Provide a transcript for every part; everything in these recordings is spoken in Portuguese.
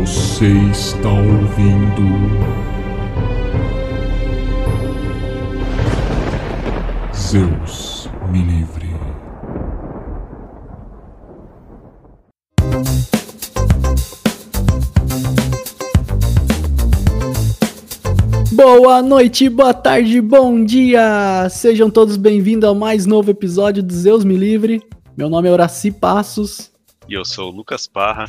Você está ouvindo. Zeus me livre. Boa noite, boa tarde, bom dia! Sejam todos bem-vindos ao mais novo episódio do Zeus Me Livre. Meu nome é Horaci Passos E eu sou o Lucas Parra.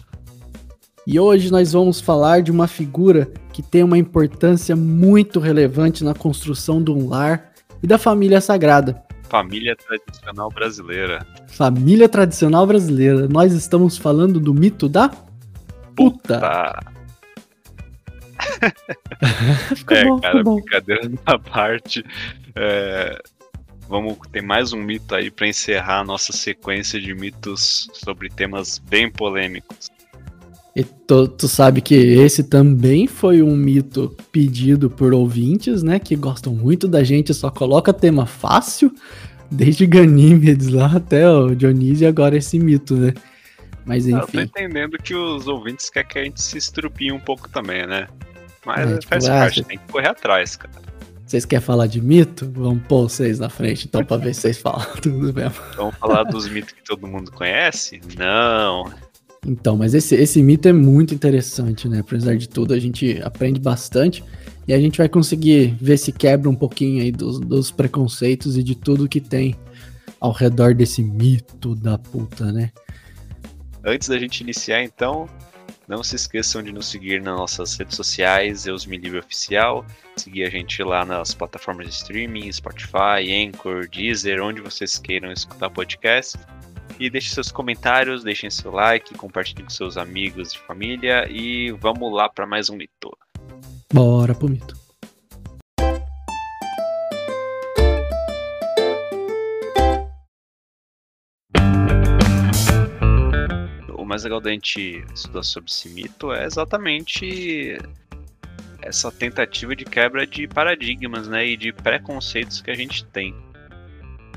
E hoje nós vamos falar de uma figura que tem uma importância muito relevante na construção de um lar e da família sagrada. Família tradicional brasileira. Família tradicional brasileira. Nós estamos falando do mito da puta. Tá. Ficou É, bom, cara, ficou brincadeira à parte. É, vamos ter mais um mito aí pra encerrar a nossa sequência de mitos sobre temas bem polêmicos. E tu, tu sabe que esse também foi um mito pedido por ouvintes, né? Que gostam muito da gente, só coloca tema fácil, desde Ganímedes lá até o Dionísio e agora esse mito, né? Mas Eu tô enfim. entendendo que os ouvintes querem que a gente se estrupie um pouco também, né? Mas É, tipo, faz ah, parte, tem que correr atrás, cara. Vocês querem falar de mito? Vamos pôr vocês na frente, então, pra ver se vocês falam tudo mesmo. Vamos falar dos mitos que todo mundo conhece? Não. Então, mas esse, esse mito é muito interessante, né? Apesar de tudo, a gente aprende bastante e a gente vai conseguir ver se quebra um pouquinho aí dos, dos preconceitos e de tudo que tem ao redor desse mito da puta, né? Antes da gente iniciar, então, não se esqueçam de nos seguir nas nossas redes sociais, Zeus Me Livre Oficial, seguir a gente lá nas plataformas de streaming, Spotify, Anchor, Deezer, onde vocês queiram escutar podcast. E deixem seus comentários, deixem seu like, compartilhem com seus amigos e família e vamos lá para mais um mito. Bora pro mito. O mais legal da gente estudar sobre esse mito é exatamente essa tentativa de quebra de paradigmas, né, e de preconceitos que a gente tem.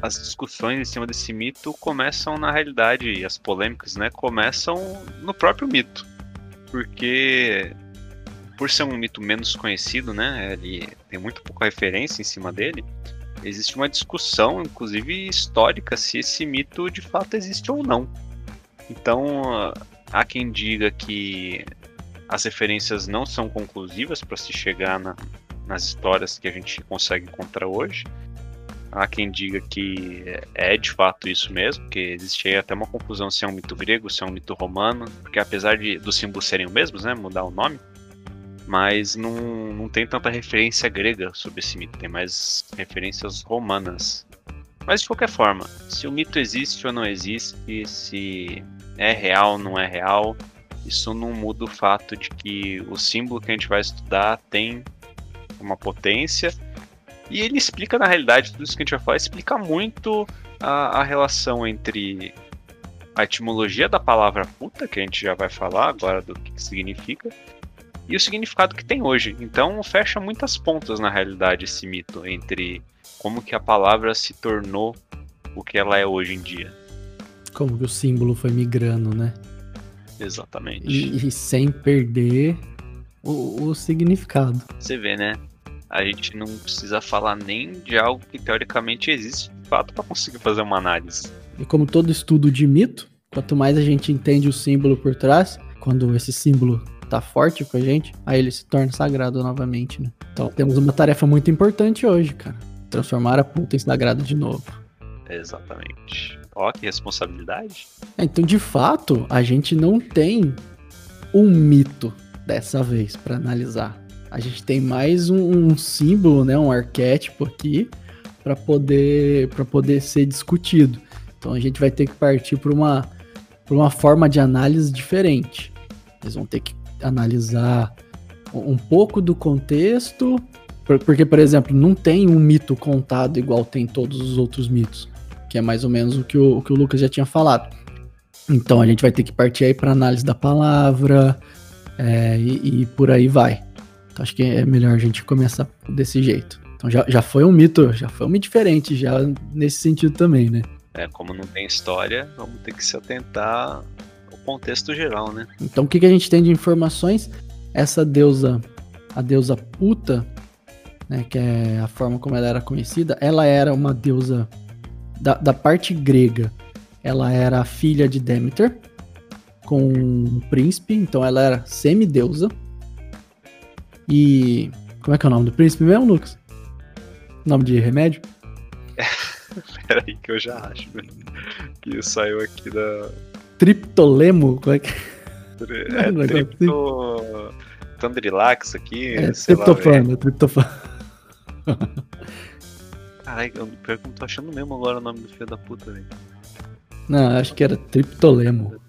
As discussões em cima desse mito começam na realidade e as polêmicas, né, começam no próprio mito, porque por ser um mito menos conhecido, né, ele tem muito pouca referência em cima dele. Existe uma discussão, inclusive histórica, se esse mito de fato existe ou não. Então, há quem diga que as referências não são conclusivas para se chegar na- nas histórias que a gente consegue encontrar hoje. Há quem diga que é de fato isso mesmo, que existe aí até uma confusão se é um mito grego, se é um mito romano, porque apesar de dos símbolos serem os mesmos, né, mudar o nome, mas não, não tem tanta referência grega sobre esse mito, tem mais referências romanas. Mas de qualquer forma, se o mito existe ou não existe, se é real ou não é real, isso não muda o fato de que o símbolo que a gente vai estudar tem uma potência e ele explica na realidade tudo isso que a gente vai falar, explica muito a, a relação entre a etimologia da palavra puta, que a gente já vai falar agora do que, significa, e o significado que tem hoje. Então fecha muitas pontas na realidade esse mito entre como que a palavra se tornou o que ela é hoje em dia. Como que o símbolo foi migrando, né? Exatamente. E, e sem perder o, o significado. Você vê, né? A gente não precisa falar nem de algo que teoricamente existe de fato para conseguir fazer uma análise. E como todo estudo de mito, quanto mais a gente entende o símbolo por trás, quando esse símbolo tá forte com a gente, aí ele se torna sagrado novamente, né? Então temos uma tarefa muito importante hoje, cara. Transformar a puta em sagrada de novo. Exatamente. Ó, que responsabilidade. É, Então, de fato, a gente não tem um mito dessa vez pra analisar. A gente tem mais um, um símbolo, né, um arquétipo aqui para poder para poder ser discutido. Então a gente vai ter que partir para uma para uma forma de análise diferente. Eles vão ter que analisar um pouco do contexto, por- porque por exemplo, não tem um mito contado igual tem todos os outros mitos que é mais ou menos o que o, o que o Lucas já tinha falado. Então a gente vai ter que partir aí para análise da palavra é, e, e por aí vai. Então acho que é melhor a gente começar desse jeito. Então já, já foi um mito, já foi um mito diferente, já nesse sentido também, né? É, como não tem história, vamos ter que se atentar o contexto geral, né? Então o que, que a gente tem de informações? Essa deusa, a deusa Puta, né, que é a forma como ela era conhecida, ela era uma deusa da, da parte grega. Ela era filha de Demeter, com um príncipe, então ela era semideusa. E. Como é que é o nome do príncipe mesmo, Lucas? Nome de remédio? Peraí que eu já acho, velho. Que saiu aqui da. Triptolemo? Como é que. É, é tripto... Tandrilax aqui. É, lá, velho. triptofano, triptofano. Caralho, eu pior que eu não tô achando mesmo agora o nome do filho da puta, velho. Não, acho que era Triptolemo.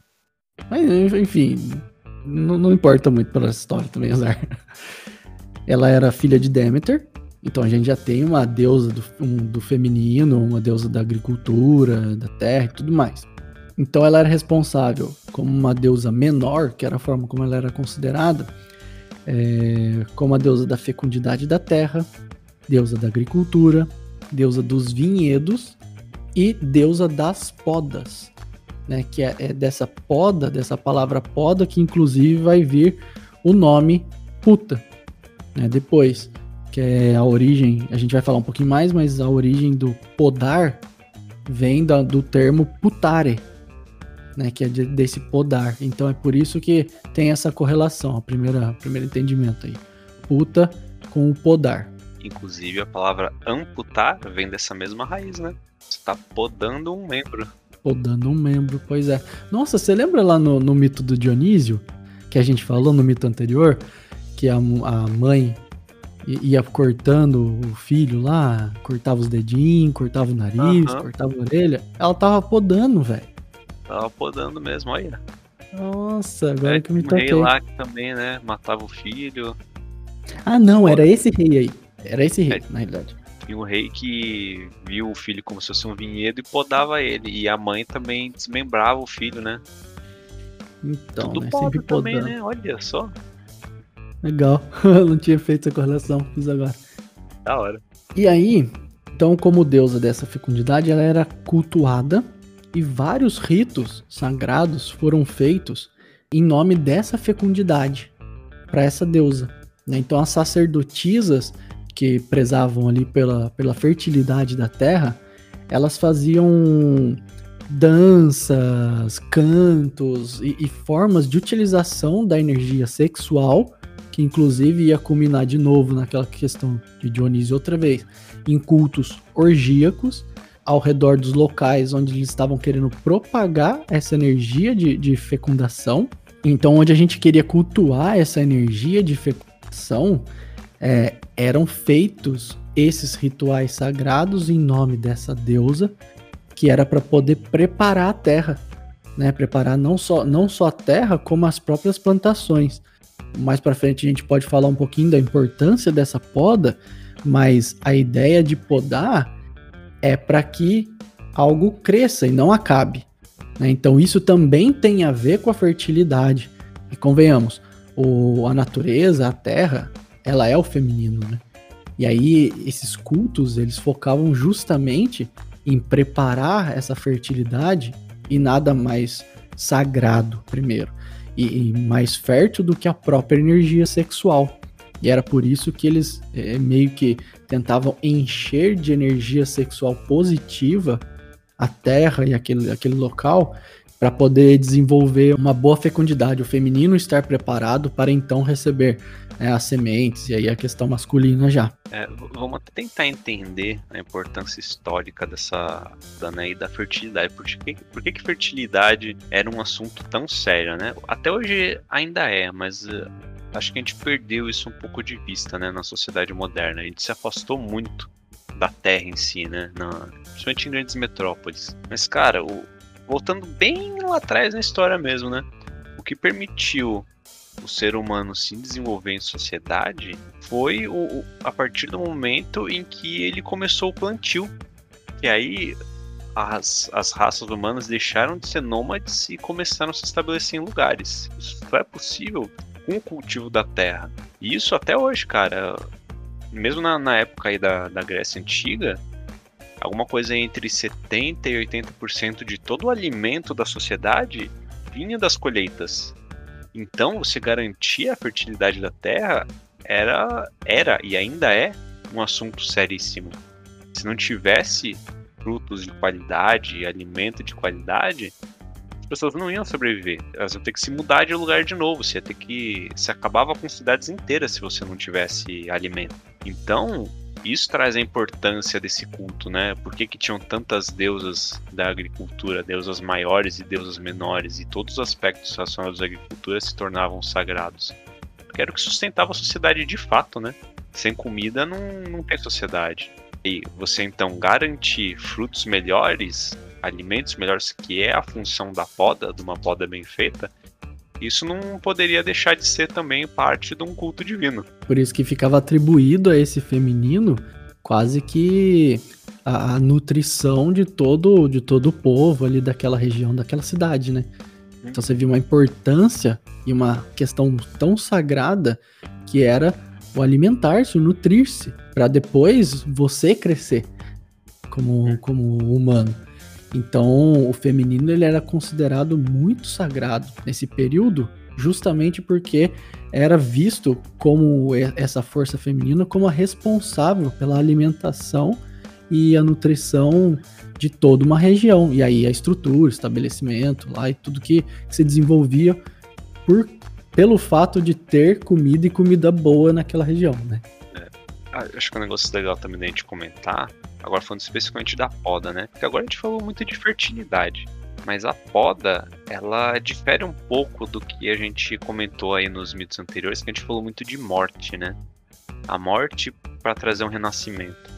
Mas, enfim, não, não importa muito pela história também, azar. Ela era filha de Demeter, então a gente já tem uma deusa do, um- do feminino, uma deusa da agricultura, da terra e tudo mais. Então ela era responsável como uma deusa menor, que era a forma como ela era considerada, é, como a deusa da fecundidade da terra, deusa da agricultura, deusa dos vinhedos e deusa das podas, né? Que é, é dessa poda, dessa palavra poda, que inclusive vai vir o nome puta, né? Depois, que é a origem, a gente vai falar um pouquinho mais, mas a origem do podar vem da- do termo putare, né? Que é de- desse podar. Então é por isso que tem essa correlação, a primeira, primeiro entendimento aí, puta com o podar. Inclusive a palavra amputar vem dessa mesma raiz, né? Você tá podando um membro. Podando um membro, pois é. Nossa, você lembra lá no, no mito do Dionísio, que a gente falou no mito anterior, que a, a mãe ia cortando o filho lá, cortava os dedinhos, cortava o nariz, Aham. cortava a orelha. Ela tava podando, velho. Tava podando mesmo, olha. Nossa, agora É, que eu me tinha um rei toquei. lá que também, né? Matava o filho. Ah, não, era esse rei aí. Era esse rei, É. na realidade. Tinha um rei que viu o filho como se fosse um vinhedo e podava ele. E a mãe também desmembrava o filho, né? Então, Tudo né? Sempre também, podando. né? Olha só. Legal. Eu não tinha feito essa correlação, fiz agora. Da hora. E aí, então, como deusa dessa fecundidade, ela era cultuada e vários ritos sagrados foram feitos em nome dessa fecundidade para essa deusa. né? Então, as sacerdotisas que prezavam ali pela, pela fertilidade da terra, elas faziam danças, cantos e, e formas de utilização da energia sexual, que inclusive ia culminar de novo naquela questão de Dionísio outra vez, em cultos orgíacos ao redor dos locais onde eles estavam querendo propagar essa energia de, de fecundação. Então, onde a gente queria cultuar essa energia de fecundação, é, eram feitos esses rituais sagrados em nome dessa deusa, que era para poder preparar a terra, né? Preparar não só, não só a terra, como as próprias plantações. Mais para frente a gente pode falar um pouquinho da importância dessa poda, mas a ideia de podar é para que algo cresça e não acabe. né? Então isso também tem a ver com a fertilidade. E convenhamos, o, a natureza, a terra, ela é o feminino, né? E aí esses cultos eles focavam justamente em preparar essa fertilidade e nada mais sagrado primeiro e, e mais fértil do que a própria energia sexual. E era por isso que eles é, meio que tentavam encher de energia sexual positiva a terra e aquele, aquele local para poder desenvolver uma boa fecundidade, o feminino estar preparado para então receber né, as sementes e aí a questão masculina já. É, vamos tentar entender a importância histórica dessa da, né, da fertilidade. Por que, por que, que fertilidade era um assunto tão sério, né? Até hoje ainda é, mas eh, acho que a gente perdeu isso um pouco de vista, né, na sociedade moderna. A gente se afastou muito da terra em si, né? Na, principalmente em grandes metrópoles. Mas, cara, o- voltando bem lá atrás na história mesmo, né? O que permitiu o ser humano se desenvolver em sociedade foi o, o- a partir do momento em que ele começou o plantio. E aí as, as raças humanas deixaram de ser nômades e começaram a se estabelecer em lugares. Isso só é possível com o cultivo da terra. E isso até hoje, cara. Mesmo na, na época aí da, da Grécia Antiga, alguma coisa entre 70% e 80% de todo o alimento da sociedade vinha das colheitas. Então, você garantir a fertilidade da terra era, era e ainda é um assunto seríssimo. Se não tivesse frutos de qualidade, alimento de qualidade, as pessoas não iam sobreviver. Elas iam ter que se mudar de lugar de novo. Você ia ter que. Se acabava com cidades inteiras se você não tivesse alimento. Então, isso traz a importância desse culto, né? Por que, que tinham tantas deusas da agricultura, deusas maiores e deusas menores, e todos os aspectos relacionados à agricultura se tornavam sagrados? Porque era o que sustentava a sociedade de fato, né? Sem comida não, não tem sociedade. E você então garantir frutos melhores, alimentos melhores, que é a função da poda, de uma poda bem feita, isso não poderia deixar de ser também parte de um culto divino. Por isso que ficava atribuído a esse feminino quase que a, a nutrição de todo, de todo o povo ali daquela região, daquela cidade, né? Então você viu uma importância e uma questão tão sagrada que era o alimentar-se, o nutrir-se, para depois você crescer como, como humano. Então, o feminino ele era considerado muito sagrado nesse período, justamente porque era visto como essa força feminina como a responsável pela alimentação e a nutrição de toda uma região. E aí a estrutura, estabelecimento lá e tudo que, que se desenvolvia por, pelo fato de ter comida e comida boa naquela região, né? Ah, acho que é um negócio legal também da gente comentar Agora falando especificamente da poda, né? Porque agora a gente falou muito de fertilidade. Mas a poda, ela difere um pouco do que a gente comentou aí nos mitos anteriores, que a gente falou muito de morte, né? A morte para trazer um renascimento.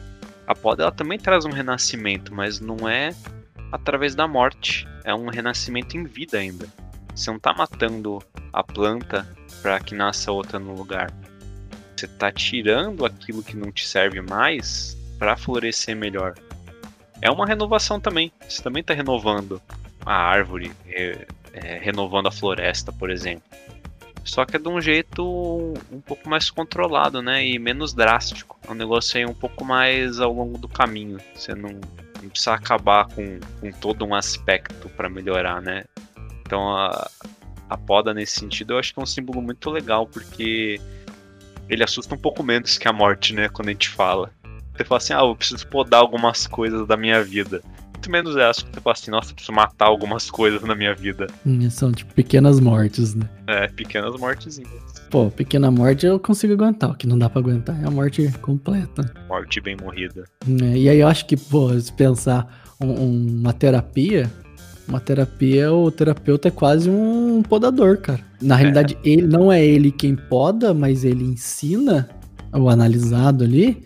A poda ela também traz um renascimento, mas não é através da morte. É um renascimento em vida ainda. Você não está matando a planta para que nasça outra no lugar. Você está tirando aquilo que não te serve mais para florescer melhor. É uma renovação também. Você também está renovando a árvore, é, renovando a floresta, por exemplo. Só que é de um jeito um pouco mais controlado, né? E menos drástico. É um negócio aí um pouco mais ao longo do caminho. Você não, não precisa acabar com, com todo um aspecto para melhorar, né? Então a, a poda nesse sentido eu acho que é um símbolo muito legal, porque ele assusta um pouco menos que a morte, né? Quando a gente fala. Você fala assim, ah, eu preciso podar algumas coisas da minha vida. Muito menos é acho que você fala assim, nossa, eu preciso matar algumas coisas na minha vida. Hum, são tipo pequenas mortes, né? É, pequenas mortezinhas. Pô, pequena morte eu consigo aguentar. O que não dá pra aguentar é a morte completa. Morte bem morrida. É, e aí eu acho que, pô, se pensar um, uma terapia, uma terapia, o terapeuta é quase um podador, cara. Na realidade, é. ele não é ele quem poda, mas ele ensina o analisado ali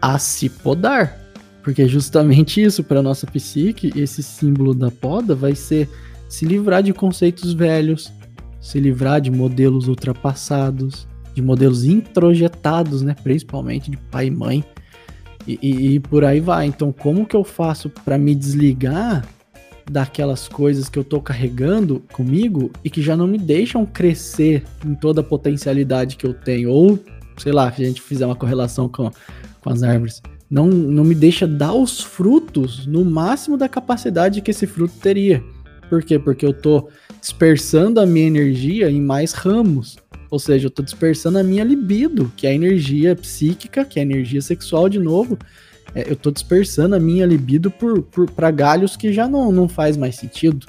a se podar. Porque é justamente isso para nossa psique, esse símbolo da poda vai ser se livrar de conceitos velhos, se livrar de modelos ultrapassados, de modelos introjetados, né, principalmente de pai e mãe. E, e, e por aí vai. Então, como que eu faço para me desligar daquelas coisas que eu tô carregando comigo e que já não me deixam crescer em toda a potencialidade que eu tenho? Ou, sei lá, se a gente fizer uma correlação com com as árvores. Não, não me deixa dar os frutos no máximo da capacidade que esse fruto teria. Por quê? Porque eu tô dispersando a minha energia em mais ramos. Ou seja, eu tô dispersando a minha libido, que é a energia psíquica, que é a energia sexual de novo. É, eu tô dispersando a minha libido por, por para galhos que já não, não faz mais sentido.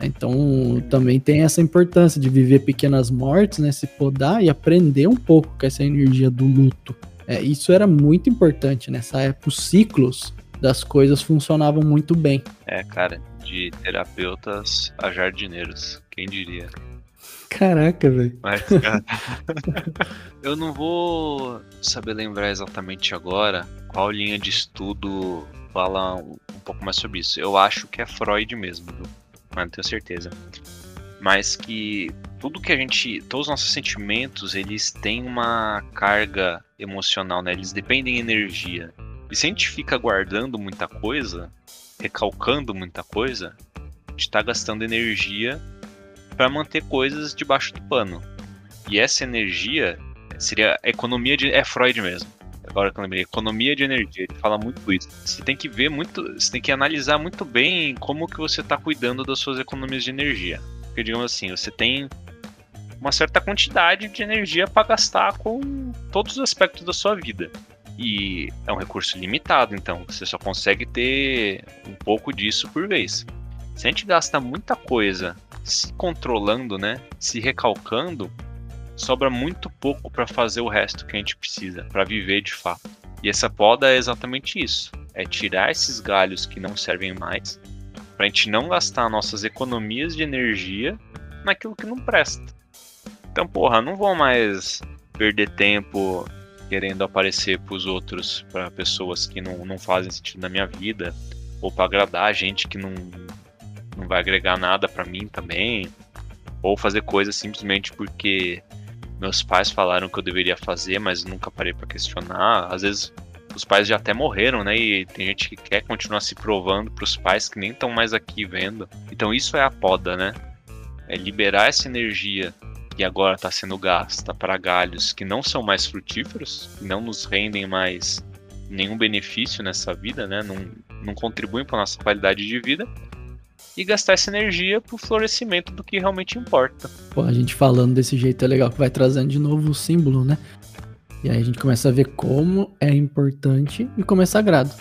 Então, também tem essa importância de viver pequenas mortes, né? Se podar e aprender um pouco com essa energia do luto. É, isso era muito importante nessa época. Os ciclos das coisas funcionavam muito bem. É, cara, de terapeutas a jardineiros, quem diria? Caraca, velho. Mas, cara, eu não vou saber lembrar exatamente agora qual linha de estudo fala um, pouco mais sobre isso. Eu acho que é Freud mesmo, viu? mas não tenho certeza mas que tudo que a gente, todos os nossos sentimentos, eles têm uma carga emocional, né? Eles dependem de energia. E se a gente fica guardando muita coisa, recalcando muita coisa, a gente está gastando energia para manter coisas debaixo do pano. E essa energia seria economia de é Freud mesmo. Agora que eu lembrei, economia de energia, ele fala muito isso. Você tem que ver muito, você tem que analisar muito bem como que você está cuidando das suas economias de energia. Porque, digamos assim, você tem uma certa quantidade de energia para gastar com todos os aspectos da sua vida. E é um recurso limitado, então você só consegue ter um pouco disso por vez. Se a gente gasta muita coisa se controlando, né, se recalcando, sobra muito pouco para fazer o resto que a gente precisa para viver de fato. E essa poda é exatamente isso: é tirar esses galhos que não servem mais, para a gente não gastar nossas economias de energia naquilo que não presta. Então, porra, não vou mais perder tempo querendo aparecer para os outros, para pessoas que não, não fazem sentido na minha vida, ou para agradar gente que não, não vai agregar nada para mim também, ou fazer coisas simplesmente porque meus pais falaram que eu deveria fazer, mas nunca parei para questionar. Às vezes os pais já até morreram, né? E tem gente que quer continuar se provando para os pais que nem estão mais aqui vendo. Então isso é a poda, né? É liberar essa energia que agora está sendo gasta para galhos que não são mais frutíferos, que não nos rendem mais nenhum benefício nessa vida, né? Não, não contribuem para nossa qualidade de vida. E gastar essa energia para o florescimento do que realmente importa. Pô, a gente falando desse jeito é legal, que vai trazendo de novo o símbolo, né? E aí a gente começa a ver como é importante e como é sagrado.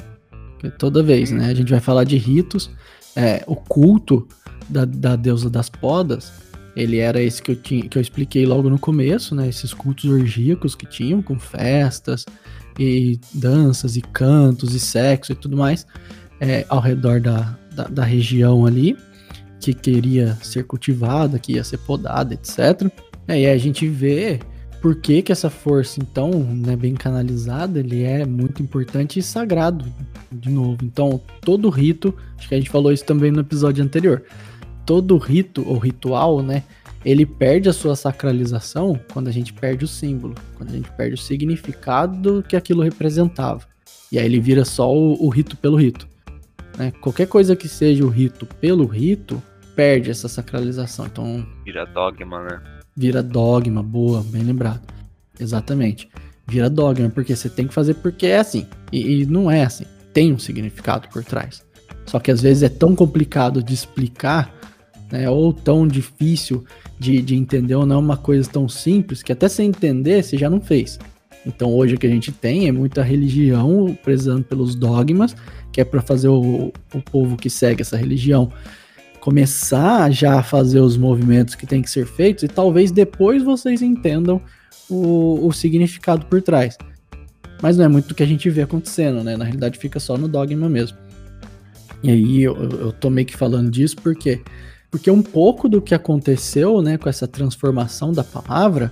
Porque toda vez, né? A gente vai falar de ritos, é, o culto da, da deusa das podas, ele era esse que eu, tinha, que eu expliquei logo no começo, né? Esses cultos orgíacos que tinham, com festas e danças e cantos e sexo e tudo mais, é, ao redor da, da, da região ali, que queria ser cultivada, que ia ser podada, etc. E aí a gente vê por que, que essa força, então, né, bem canalizada, ele é muito importante e sagrado, de novo. Então, todo rito, acho que a gente falou isso também no episódio anterior, todo rito ou ritual, né, ele perde a sua sacralização quando a gente perde o símbolo, quando a gente perde o significado que aquilo representava. E aí ele vira só o, o rito pelo rito. Né? Qualquer coisa que seja o rito pelo rito, perde essa sacralização. Então. Vira dogma, né? Vira dogma, boa, bem lembrado. Exatamente. Vira dogma, porque você tem que fazer porque é assim. E, e não é assim. Tem um significado por trás. Só que às vezes é tão complicado de explicar, né, ou tão difícil de, de entender, ou não é uma coisa tão simples, que até sem entender você já não fez. Então hoje o que a gente tem é muita religião prezando pelos dogmas, que é para fazer o, o povo que segue essa religião começar já a fazer os movimentos que tem que ser feitos e talvez depois vocês entendam o, o significado por trás. Mas não é muito o que a gente vê acontecendo, né? Na realidade fica só no dogma mesmo. E aí eu, eu tô meio que falando disso porque porque um pouco do que aconteceu, né, com essa transformação da palavra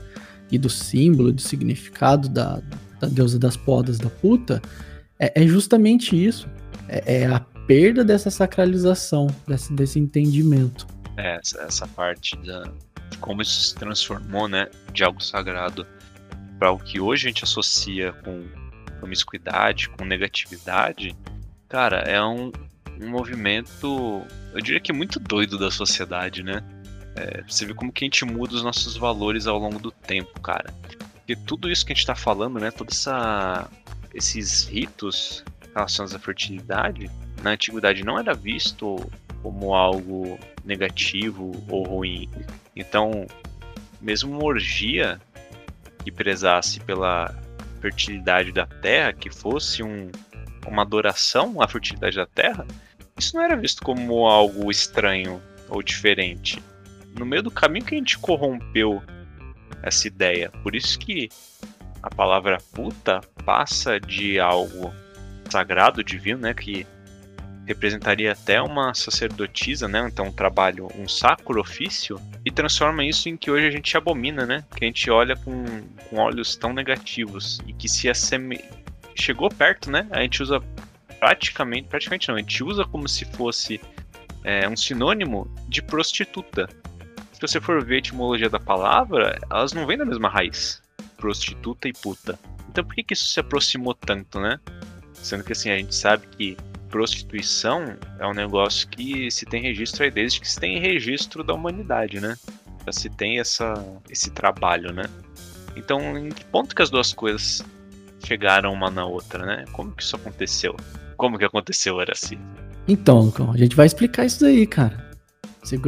e do símbolo, do significado da, da deusa das podas da puta, é, é justamente isso. É, é, a perda dessa sacralização, desse, desse entendimento. É, essa, essa parte da, de como isso se transformou, né, de algo sagrado para o que hoje a gente associa com promiscuidade, com negatividade, cara, é um, um movimento, eu diria que muito doido da sociedade, né? É, você vê como que a gente muda os nossos valores ao longo do tempo, cara. Porque tudo isso que a gente tá falando, né? Todos esses ritos relacionados à fertilidade, na antiguidade não era visto como algo negativo ou ruim. Então, mesmo uma orgia que prezasse pela fertilidade da terra, que fosse um, uma adoração à fertilidade da terra, isso não era visto como algo estranho ou diferente. No meio do caminho que a gente corrompeu essa ideia. Por isso que a palavra puta passa de algo sagrado, divino, né, que representaria até uma sacerdotisa, né, então um trabalho, um sacro ofício, e transforma isso em que hoje a gente abomina, né, que a gente olha com, com olhos tão negativos e que se asseme... chegou perto, né, a gente usa praticamente, praticamente não, a gente usa como se fosse é, um sinônimo de prostituta. Se você for ver a etimologia da palavra, elas não vêm da mesma raiz, prostituta e puta. Então por que, que isso se aproximou tanto, né? Sendo que assim, a gente sabe que prostituição é um negócio que se tem registro aí desde que se tem registro da humanidade, né? Já se tem essa, esse trabalho, né? Então, em que ponto que as duas coisas chegaram uma na outra, né? Como que isso aconteceu? Como que aconteceu, era assim? Então, a gente vai explicar isso aí, cara.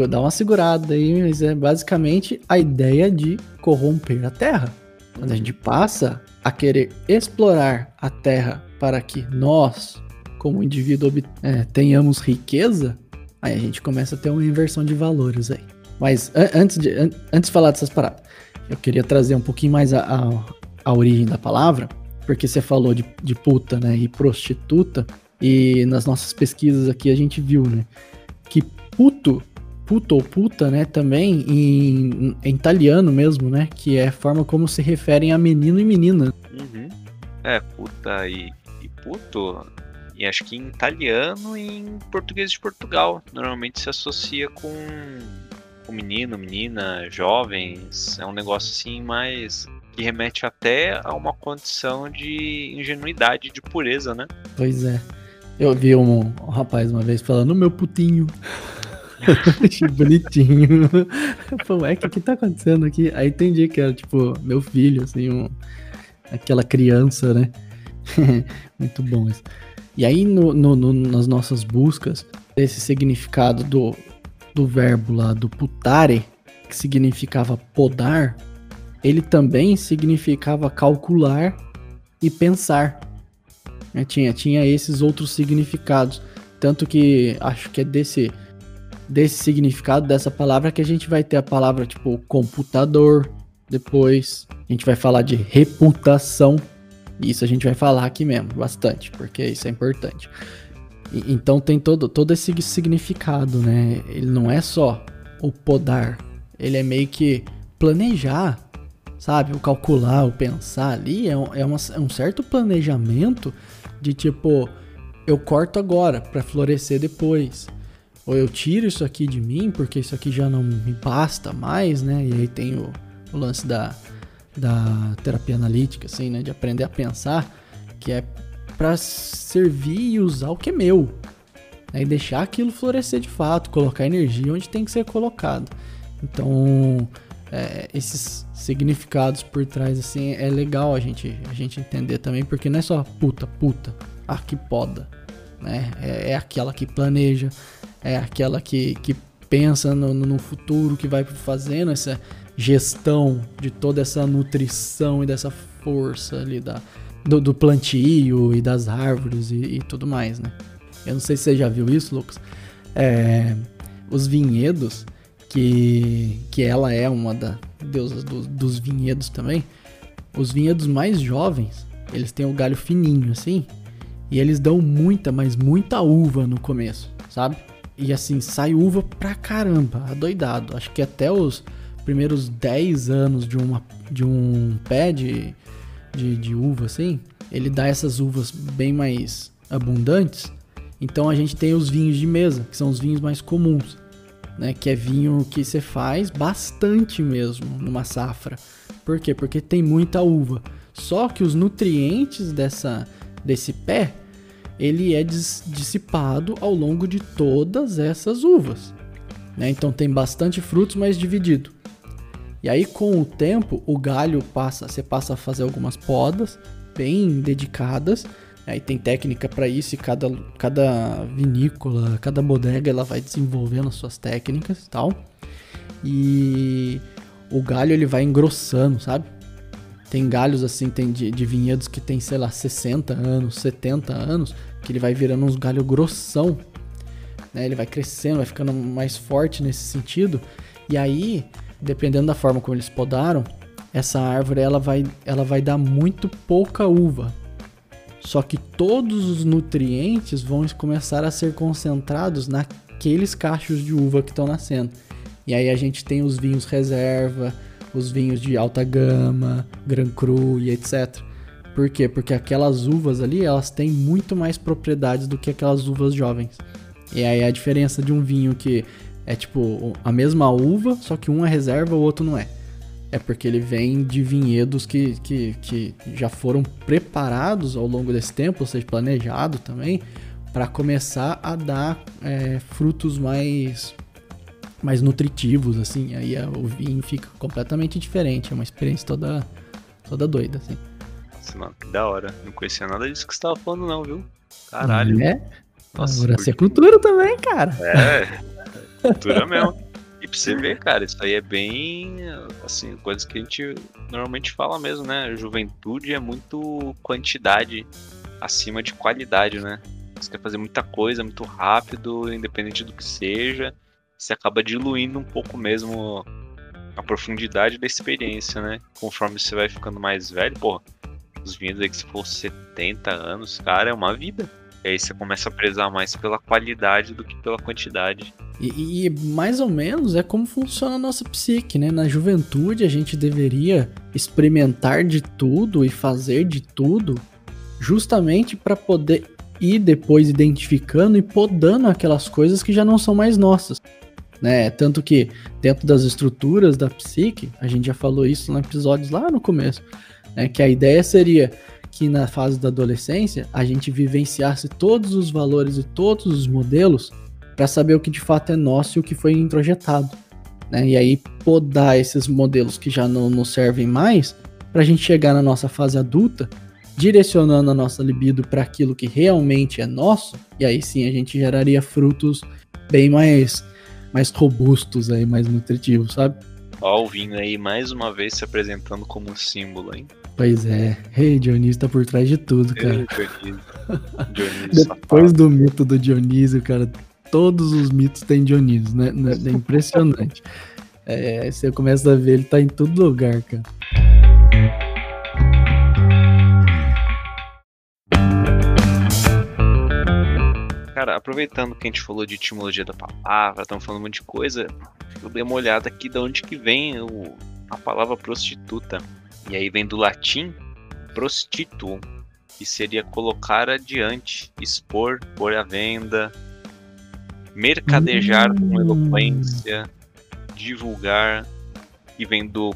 Dá uma segurada aí, mas é basicamente a ideia de corromper a Terra. Quando a gente passa a querer explorar a Terra para que nós, como indivíduo, é, tenhamos riqueza, aí a gente começa a ter uma inversão de valores aí. Mas an- antes, de, an- antes de falar dessas paradas, eu queria trazer um pouquinho mais a, a, a origem da palavra, porque você falou de, de puta né, e prostituta, e nas nossas pesquisas aqui a gente viu né, que puto puto ou puta, né, também em, em italiano mesmo, né, que é a forma como se referem a menino e menina. Uhum. É, puta e puto. E acho que em italiano e em português de Portugal. Normalmente se associa com, com menino, menina, jovens. É um negócio assim mais. que remete até a uma condição de ingenuidade, de pureza, né? Pois é. Eu vi um, um rapaz uma vez falando, meu putinho. Achei bonitinho. Pô, é que o que tá acontecendo aqui? Aí entendi que era, tipo, meu filho, assim, um, aquela criança, né? Muito bom isso. E aí, no, no- no- nas nossas buscas, esse significado do, do verbo lá, do putare, que significava podar, ele também significava calcular e pensar. né? Tinha, tinha esses outros significados. Tanto que acho que é desse, desse significado dessa palavra que a gente vai ter a palavra tipo computador. Depois a gente vai falar de reputação. Isso a gente vai falar aqui mesmo, bastante, porque isso é importante. E- então tem todo, todo esse significado, né? Ele não é só o podar, ele é meio que planejar, sabe? O calcular, o pensar ali é um, é uma- é um certo planejamento de tipo, eu corto agora para florescer depois. Ou eu tiro isso aqui de mim porque isso aqui já não me basta mais, né? E aí tem o, o lance da, da terapia analítica, assim, né? De aprender a pensar, que é para servir e usar o que é meu. Né? E deixar aquilo florescer de fato, colocar energia onde tem que ser colocado. Então, é, esses significados por trás, assim, é legal a gente, a gente entender também, porque não é só puta, puta, a que poda, né? É, é aquela que planeja, é aquela que, que pensa no, no futuro, que vai fazendo essa gestão de toda essa nutrição e dessa força ali da, do, do plantio e das árvores e, e tudo mais, né? Eu não sei se você já viu isso, Lucas. É, os vinhedos, que, que ela é uma da deusas do- dos vinhedos também. Os vinhedos mais jovens, eles têm o galho fininho assim, e eles dão muita, mas muita uva no começo, sabe? E assim, sai uva pra caramba, adoidado. Acho que até os primeiros 10 anos de, uma, de um pé de, de, de uva, assim, ele dá essas uvas bem mais abundantes. Então a gente tem os vinhos de mesa, que são os vinhos mais comuns, né? Que é vinho que você faz bastante mesmo numa safra. Por quê? Porque tem muita uva. Só que os nutrientes dessa, desse pé, ele é dis- dissipado ao longo de todas essas uvas. Né? Então tem bastante frutos, mas dividido. E aí com o tempo, o galho passa, você passa a fazer algumas podas bem dedicadas. Aí tem técnica para isso e cada, cada vinícola, cada bodega, ela vai desenvolvendo as suas técnicas e tal. E o galho ele vai engrossando, sabe? Tem galhos assim, tem de, de vinhedos que tem, sei lá, 60 anos, 70 anos, que ele vai virando uns galhos grossão. Né? Ele vai crescendo, vai ficando mais forte nesse sentido. E aí, dependendo da forma como eles podaram, essa árvore ela vai, ela vai dar muito pouca uva. Só que todos os nutrientes vão começar a ser concentrados naqueles cachos de uva que estão nascendo. E aí a gente tem os vinhos reserva, os vinhos de alta gama, Gran Cru e etc. Por quê? Porque aquelas uvas ali, elas têm muito mais propriedades do que aquelas uvas jovens. E aí a diferença de um vinho que é tipo a mesma uva, só que um é reserva, o outro não é. É porque ele vem de vinhedos que, que, que já foram preparados ao longo desse tempo, ou seja, planejado também, para começar a dar é, frutos mais mais nutritivos, assim. Aí o vinho fica completamente diferente, é uma experiência toda toda doida, assim. Nossa, mano, que da hora. Não conhecia nada disso que você tava falando, não, viu? Caralho. É? Nossa, Agora essa é cultura também, cara. É. Cultura mesmo. E pra você ver, cara, isso aí é bem, assim, coisas que a gente normalmente fala mesmo, né? Juventude é muito quantidade acima de qualidade, né? Você quer fazer muita coisa muito rápido, independente do que seja. Você acaba diluindo um pouco mesmo a profundidade da experiência, né? Conforme você vai ficando mais velho, pô, os vinhos aí que se for 70 anos, cara, é uma vida. E aí você começa a prezar mais pela qualidade do que pela quantidade. E, e, mais ou menos é como funciona a nossa psique, né? Na juventude a gente deveria experimentar de tudo e fazer de tudo, justamente para poder ir depois identificando e podando aquelas coisas que já não são mais nossas. Né? Tanto que dentro das estruturas da psique, a gente já falou isso no episódios lá no começo, né? que a ideia seria que na fase da adolescência a gente vivenciasse todos os valores e todos os modelos para saber o que de fato é nosso e o que foi introjetado. Né? E aí podar esses modelos que já não nos servem mais para a gente chegar na nossa fase adulta direcionando a nossa libido para aquilo que realmente é nosso, e aí sim a gente geraria frutos bem mais mais robustos aí, mais nutritivos, sabe? Ó, o vinho aí mais uma vez se apresentando como um símbolo, hein? Pois é. Ei, Dionísio tá por trás de tudo, cara. Ei, Dionísio. Dionísio Depois do mito do Dionísio, cara, todos os mitos têm Dionísio, né? É impressionante. É, você começa a ver, ele tá em todo lugar, cara. Cara, aproveitando que a gente falou de etimologia da palavra, estamos falando um monte de coisa, eu dei uma olhada aqui de onde que vem o, a palavra prostituta. E aí vem do latim prostitu, que seria colocar adiante, expor, pôr à venda, mercadejar com hum. eloquência, divulgar, e vem do,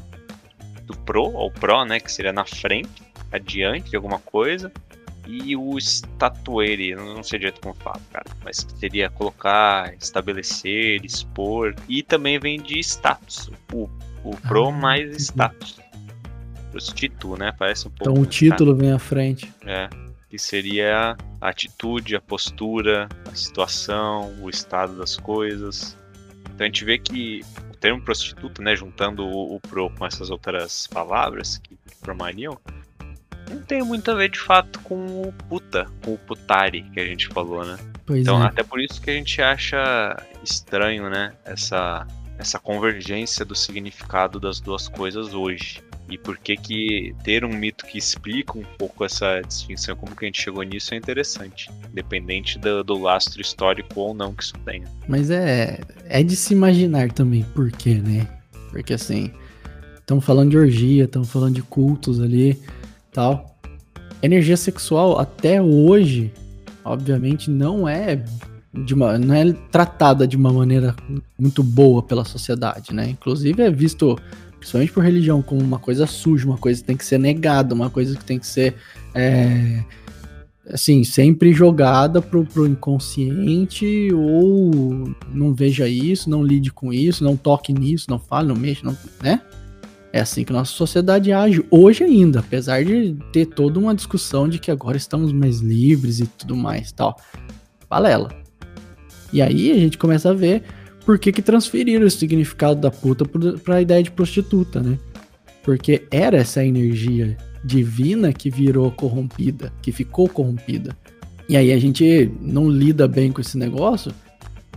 do pro, ou pro, né, que seria na frente, adiante de alguma coisa, e o estatuere, não sei direito como fala, cara, mas seria colocar, estabelecer, expor, e também vem de status, o, o pro ah, mais status. Prostitu, né? Parece um pouco. Então o título vem à frente. É. Que seria a atitude, a postura, a situação, o estado das coisas. Então a gente vê que o termo prostituta, né, juntando o, o pro com essas outras palavras que formariam, não tem muito a ver de fato com o puta, com o putari que a gente falou, né? Pois então, é. até por isso que a gente acha estranho, né? Essa, essa convergência do significado das duas coisas hoje. E por que que ter um mito que explica um pouco essa distinção, como que a gente chegou nisso, é interessante. Independente do, do lastro histórico ou não que isso tenha. Mas é, é de se imaginar também por quê, né? Porque assim, estamos falando de orgia, estamos falando de cultos ali tal. Energia sexual até hoje, obviamente, não é de uma, não é tratada de uma maneira muito boa pela sociedade, né? Inclusive é visto, principalmente por religião, como uma coisa suja, uma coisa que tem que ser negada, uma coisa que tem que ser é, assim, sempre jogada pro, pro inconsciente ou não veja isso, não lide com isso, não toque nisso, não fale, não mexa, não, né? É assim que nossa sociedade age hoje ainda, apesar de ter toda uma discussão de que agora estamos mais livres e tudo mais, tal. Balela. E aí a gente começa a ver por que que transferiram o significado da puta para a ideia de prostituta, né? Porque era essa energia divina que virou corrompida, que ficou corrompida. E aí a gente não lida bem com esse negócio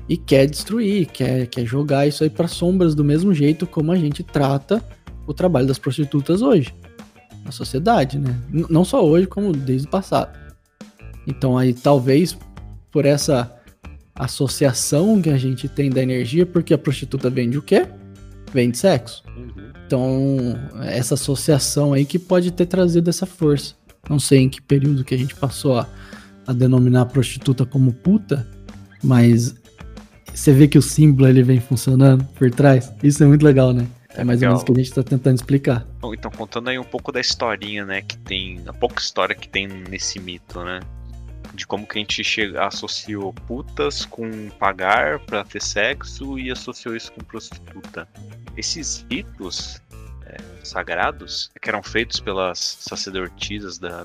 e quer destruir, quer, quer jogar isso aí para sombras do mesmo jeito como a gente trata o trabalho das prostitutas hoje na sociedade, né? N não só hoje, como desde o passado. Então aí talvez por essa associação que a gente tem da energia, porque a prostituta vende o quê? Vende sexo. Uhum. Então, essa associação aí que pode ter trazido essa força. Não sei em que período que a gente passou a, a denominar a prostituta como puta, mas você vê que o símbolo ele vem funcionando por trás. Isso é muito legal, né? É mais ou menos o que a gente está tentando explicar. Bom, então, contando aí um pouco da historinha, né, que tem, a pouca história que tem nesse mito, né, de como que a gente chega, associou putas com pagar para ter sexo e associou isso com prostituta. Esses ritos é, sagrados que eram feitos pelas sacerdotisas da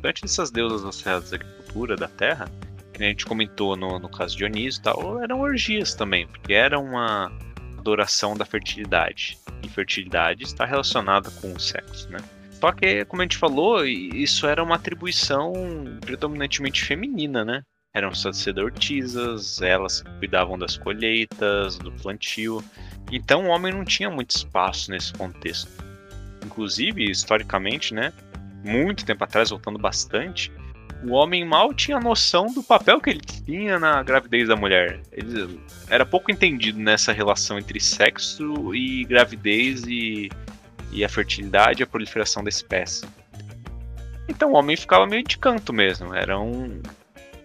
durante essas deusas associadas à agricultura da terra, que a gente comentou no, no caso de Dionísio e tal, eram orgias também, porque era uma adoração da fertilidade. E fertilidade está relacionada com o sexo, né? Só que, como a gente falou, isso era uma atribuição predominantemente feminina, né? Eram sacerdotisas, elas cuidavam das colheitas, do plantio. Então o homem não tinha muito espaço nesse contexto. Inclusive, historicamente, né? Muito tempo atrás, voltando bastante, o homem mal tinha noção do papel que ele tinha na gravidez da mulher. Ele era pouco entendido nessa relação entre sexo e gravidez e, e a fertilidade e a proliferação da espécie. Então o homem ficava meio de canto mesmo. Eram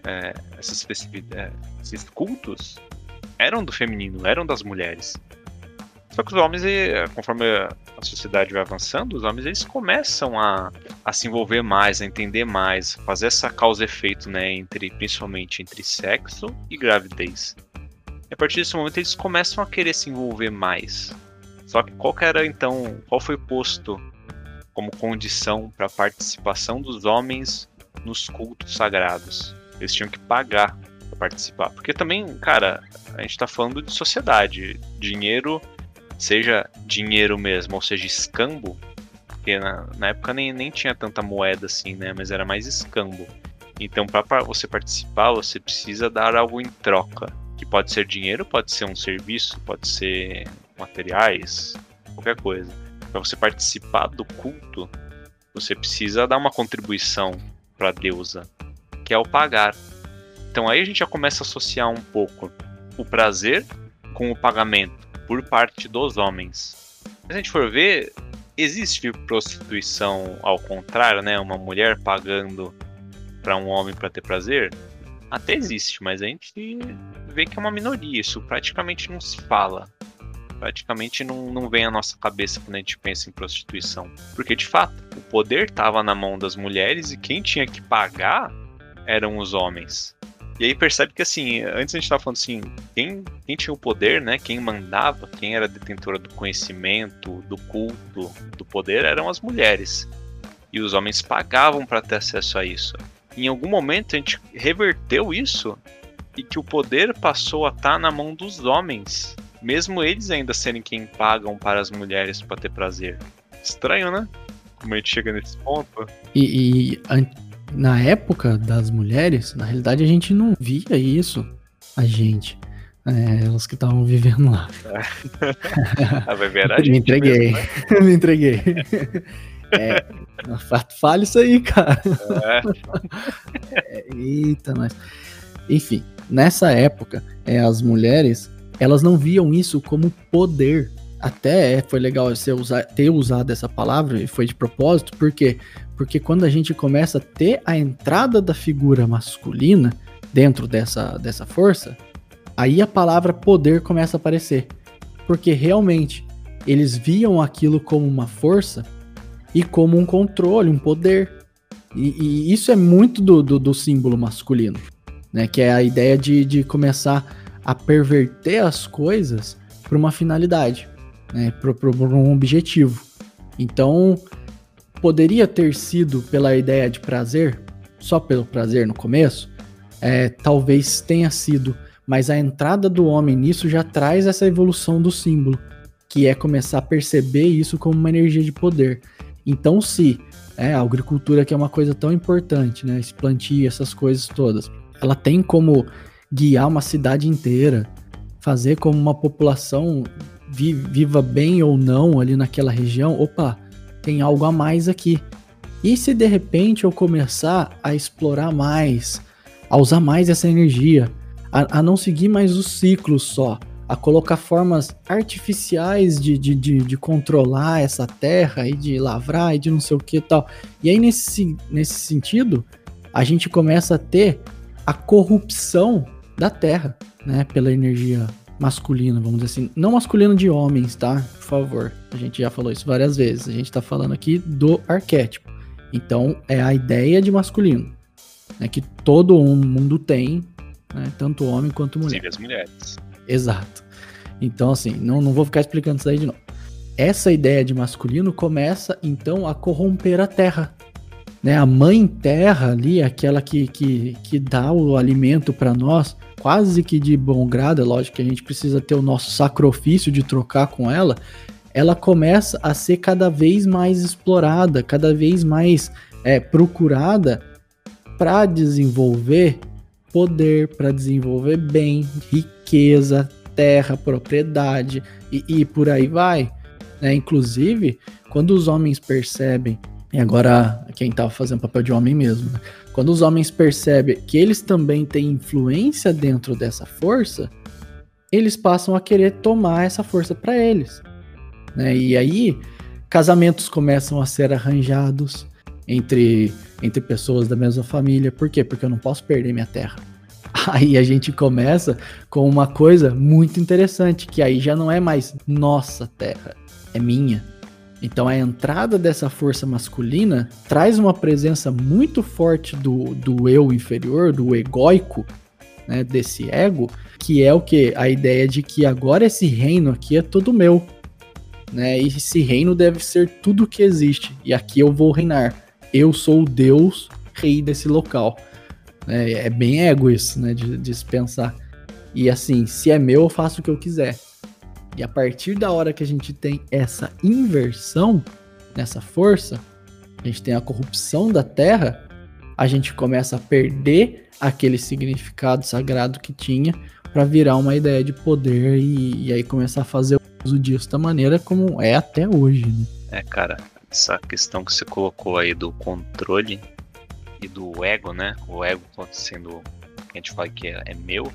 é, essas é, esses cultos eram do feminino, eram das mulheres. Só que os homens, conforme a sociedade vai avançando, os homens eles começam a, a se envolver mais, a entender mais, fazer essa causa efeito, né, entre principalmente entre sexo e gravidez. E a partir desse momento eles começam a querer se envolver mais. Só que qual que era então, qual foi posto como condição para a participação dos homens nos cultos sagrados? Eles tinham que pagar para participar, porque também, cara, a gente está falando de sociedade, dinheiro seja dinheiro mesmo, ou seja, escambo, porque na, na época nem, nem tinha tanta moeda assim, né? Mas era mais escambo. Então, para você participar, você precisa dar algo em troca. Que pode ser dinheiro, pode ser um serviço, pode ser materiais, qualquer coisa. Para você participar do culto, você precisa dar uma contribuição para a deusa, que é o pagar. Então aí a gente já começa a associar um pouco o prazer com o pagamento por parte dos homens. Se a gente for ver, existe prostituição ao contrário, né? Uma mulher pagando para um homem para ter prazer? Até existe, mas a gente vê que é uma minoria. Isso praticamente não se fala. Praticamente não, não vem à nossa cabeça quando a gente pensa em prostituição. Porque, de fato, o poder estava na mão das mulheres e quem tinha que pagar eram os homens. E aí percebe que assim, antes a gente estava falando assim, quem, quem tinha o poder, né? Quem mandava, quem era detentora do conhecimento, do culto, do poder eram as mulheres. E os homens pagavam para ter acesso a isso. Em algum momento a gente reverteu isso e que o poder passou a estar tá na mão dos homens, mesmo eles ainda serem quem pagam para as mulheres para ter prazer. Estranho, né? Como a gente chega nesse ponto. E, e na época das mulheres, na realidade a gente não via isso. A gente. É, elas que estavam vivendo lá. a era a gente Me entreguei. Mesmo, né? Me entreguei. É, fale isso aí, cara. É. É, eita, mas. Enfim, nessa época, é, as mulheres elas não viam isso como poder. Até foi legal você usar, ter usado essa palavra, e foi de propósito, porque porque quando a gente começa a ter a entrada da figura masculina dentro dessa, dessa força, aí a palavra poder começa a aparecer. Porque realmente eles viam aquilo como uma força e como um controle, um poder. E, e isso é muito do, do, do, símbolo masculino, né? Que é a ideia de, de começar a perverter as coisas para uma finalidade, né? Para um objetivo. Então, poderia ter sido pela ideia de prazer, só pelo prazer no começo, é, talvez tenha sido, mas a entrada do homem nisso já traz essa evolução do símbolo, que é começar a perceber isso como uma energia de poder. Então, se é, a agricultura, que é uma coisa tão importante, né, esse plantio, essas coisas todas, ela tem como guiar uma cidade inteira, fazer como uma população viva bem ou não ali naquela região, opa, tem algo a mais aqui. E se de repente eu começar a explorar mais, a usar mais essa energia, a, a não seguir mais os ciclos só, a colocar formas artificiais de, de, de, de, controlar essa terra e de lavrar e de não sei o que e tal. E aí, nesse, nesse sentido, a gente começa a ter a corrupção da terra, né? Pela energia masculino, vamos dizer assim. Não masculino de homens, tá? Por favor. A gente já falou isso várias vezes. A gente tá falando aqui do arquétipo. Então, é a ideia de masculino. Né, que todo mundo tem, né, tanto homem quanto mulher. Sim, as mulheres. Exato. Então, assim, não, não vou ficar explicando isso aí de novo. Essa ideia de masculino começa, então, a corromper a terra. Né? A mãe terra ali, aquela que, que, que dá o alimento para nós, quase que de bom grado, é lógico que a gente precisa ter o nosso sacrifício de trocar com ela, ela começa a ser cada vez mais explorada, cada vez mais é, procurada para desenvolver poder, para desenvolver bem, riqueza, terra, propriedade e, e por aí vai. Né? Inclusive, quando os homens percebem, e agora quem estava tá fazendo papel de homem mesmo, né? quando os homens percebem que eles também têm influência dentro dessa força, eles passam a querer tomar essa força para eles. Né? E aí, casamentos começam a ser arranjados entre, entre pessoas da mesma família. Por quê? Porque eu não posso perder minha terra. Aí a gente começa com uma coisa muito interessante, que aí já não é mais nossa terra, é minha. Então a entrada dessa força masculina traz uma presença muito forte do, do eu inferior, do egóico, né, desse ego, que é o que? A ideia de que agora esse reino aqui é todo meu. Né, e esse reino deve ser tudo que existe. E aqui eu vou reinar. Eu sou o Deus rei desse local. É, é bem ego isso, né? De, de se pensar. E assim, se é meu, eu faço o que eu quiser. E a partir da hora que a gente tem essa inversão nessa força, a gente tem a corrupção da terra, a gente começa a perder aquele significado sagrado que tinha para virar uma ideia de poder e, e, aí começar a fazer uso disso da maneira como é até hoje. Né? É, cara, essa questão que você colocou aí do controle e do ego, né? O ego sendo que a gente fala que é, é meu.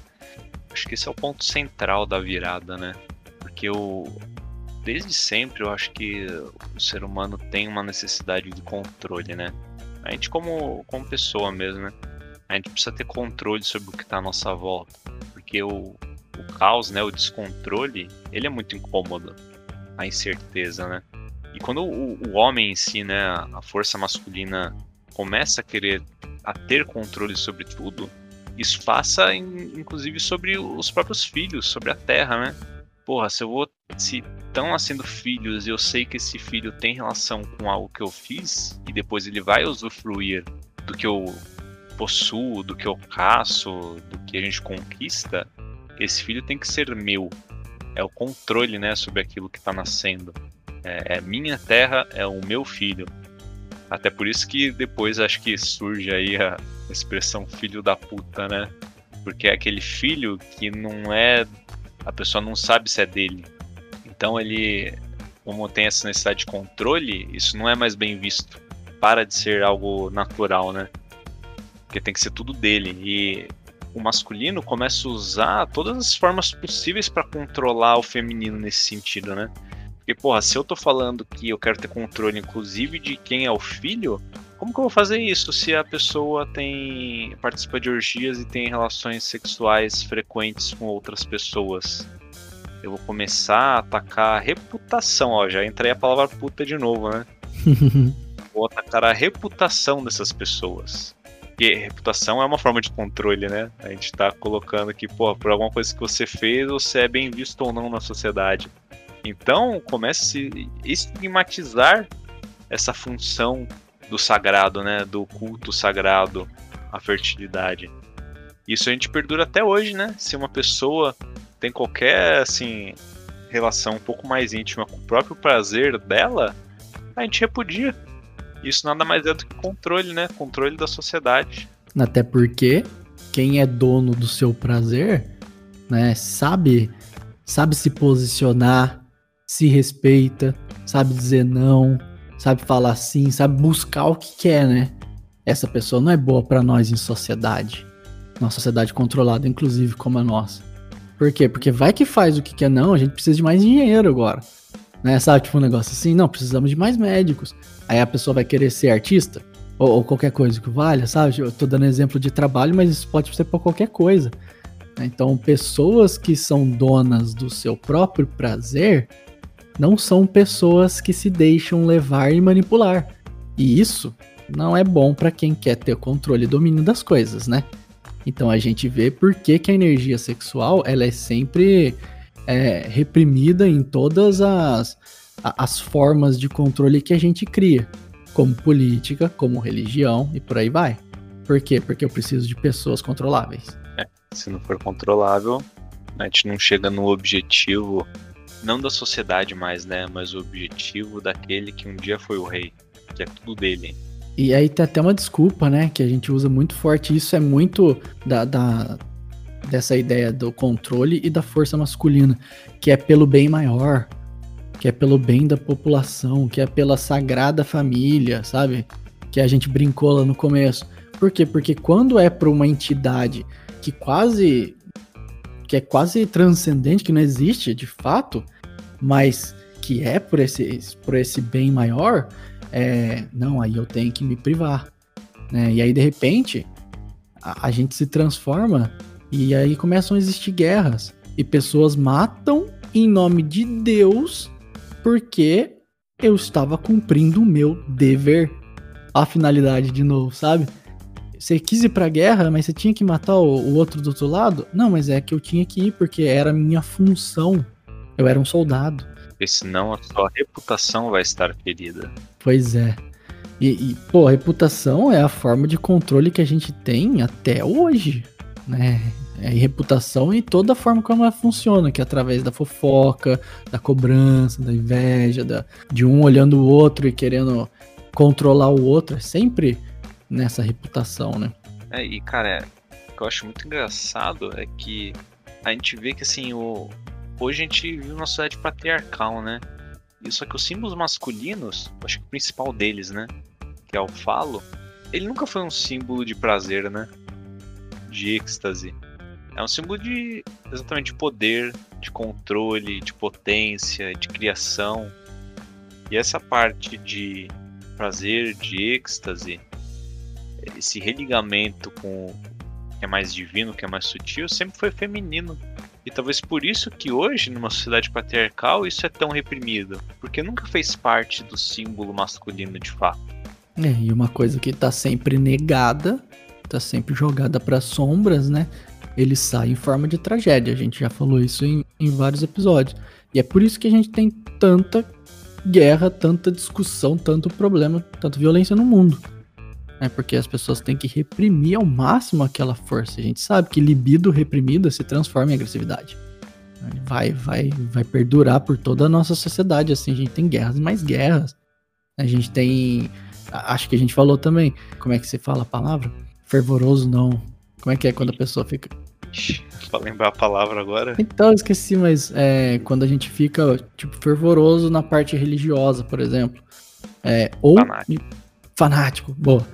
Acho que esse é o ponto central da virada, né? Porque eu desde sempre eu acho que o ser humano tem uma necessidade de controle, né? A gente como, como pessoa mesmo, né? A gente precisa ter controle sobre o que está à nossa volta. Porque o, o caos, né? O descontrole, ele é muito incômodo. A incerteza, né? E quando o, o homem em si, né? A força masculina começa a querer a ter controle sobre tudo, isso passa inclusive sobre os próprios filhos, sobre a terra, né? Porra, se eu vou. Se estão nascendo filhos e eu sei que esse filho tem relação com algo que eu fiz, e depois ele vai usufruir do que eu possuo, do que eu caço, do que a gente conquista, esse filho tem que ser meu. É o controle, né, sobre aquilo que está nascendo. É, é minha terra, é o meu filho. Até por isso que depois acho que surge aí a expressão filho da puta, né? Porque é aquele filho que não é. A pessoa não sabe se é dele. Então ele, como tem essa necessidade de controle, isso não é mais bem visto. Para de ser algo natural, né? Porque tem que ser tudo dele. E o masculino começa a usar todas as formas possíveis para controlar o feminino nesse sentido, né? Porque, porra, se eu tô falando que eu quero ter controle, inclusive, de quem é o filho, como que eu vou fazer isso se a pessoa tem participa de orgias e tem relações sexuais frequentes com outras pessoas? Eu vou começar a atacar a reputação, ó, já entrei a palavra puta de novo, né? vou atacar a reputação dessas pessoas. Porque reputação é uma forma de controle, né? A gente tá colocando aqui, pô, por alguma coisa que você fez, você é bem visto ou não na sociedade. Então começa a estigmatizar essa função do sagrado, né? Do culto sagrado à fertilidade. Isso a gente perdura até hoje, né? Se uma pessoa tem qualquer assim relação um pouco mais íntima com o próprio prazer dela, a gente repudia. Isso nada mais é do que controle, né? Controle da sociedade. Até porque quem é dono do seu prazer, né, sabe sabe se posicionar, se respeita, sabe dizer não, sabe falar sim, sabe buscar o que quer, né? Essa pessoa não é boa para nós em sociedade. Uma sociedade controlada, inclusive como a nossa. Por quê? Porque vai que faz o que quer, não, a gente precisa de mais dinheiro agora. Né? Sabe, tipo um negócio assim, não, precisamos de mais médicos. Aí a pessoa vai querer ser artista, ou, ou qualquer coisa que valha, sabe? Eu tô dando exemplo de trabalho, mas isso pode ser para qualquer coisa. Então, pessoas que são donas do seu próprio prazer, não são pessoas que se deixam levar e manipular. E isso não é bom para quem quer ter controle e domínio das coisas, né? Então a gente vê por que, que a energia sexual ela é sempre é, reprimida em todas as, as formas de controle que a gente cria. como política, como religião e por aí vai. Por quê? Porque eu preciso de pessoas controláveis. É, se não for controlável, a gente não chega no objetivo, não da sociedade mais, né? Mas o objetivo daquele que um dia foi o rei, que é tudo dele. E aí tem até uma desculpa, né? Que a gente usa muito forte. Isso é muito da, da dessa ideia do controle e da força masculina, que é pelo bem maior, que é pelo bem da população, que é pela sagrada família, sabe? Que a gente brincou lá no começo. Por quê? Porque quando é para uma entidade que quase que é quase transcendente, que não existe de fato, mas que é por esse, por esse bem maior, é, não, aí eu tenho que me privar. Né? E aí, de repente, a, a gente se transforma e aí começam a existir guerras. E pessoas matam em nome de Deus porque eu estava cumprindo o meu dever. A finalidade de novo, sabe? Você quis ir pra guerra, mas você tinha que matar o, o outro do outro lado? Não, mas é que eu tinha que ir porque era a minha função. Eu era um soldado. Porque senão a sua reputação vai estar ferida. Pois é. E, e, pô, a reputação é a forma de controle que a gente tem até hoje, né? É, reputação e toda a forma como ela funciona, que é através da fofoca, da cobrança, da inveja, da, de um olhando o outro e querendo controlar o outro, é sempre nessa reputação, né? É, e cara, é, o que eu acho muito engraçado é que a gente vê que assim, o, hoje a gente vive uma sociedade patriarcal, né? E só que os símbolos masculinos, acho que o principal deles, né? Que é o falo, ele nunca foi um símbolo de prazer, né? De êxtase. É um símbolo de exatamente de poder, de controle, de potência, de criação. E essa parte de prazer, de êxtase, esse religamento com o que é mais divino, que é mais sutil, sempre foi feminino. E talvez por isso que hoje, numa sociedade patriarcal, isso é tão reprimido. Porque nunca fez parte do símbolo masculino de fato. É, e uma coisa que tá sempre negada, tá sempre jogada para sombras, né? ele sai em forma de tragédia. A gente já falou isso em, em vários episódios. E é por isso que a gente tem tanta guerra, tanta discussão, tanto problema, tanta violência no mundo. É porque as pessoas têm que reprimir ao máximo aquela força. A gente sabe que libido reprimida se transforma em agressividade. Vai, vai, vai perdurar por toda a nossa sociedade. Assim, a gente tem guerras e mais guerras. A gente tem. Acho que a gente falou também. Como é que se fala a palavra? Fervoroso não. Como é que é quando a pessoa fica. pra lembrar a palavra agora. Então, eu esqueci, mas é, quando a gente fica, tipo, fervoroso na parte religiosa, por exemplo. É, ou. Fanático. Fanático, boa.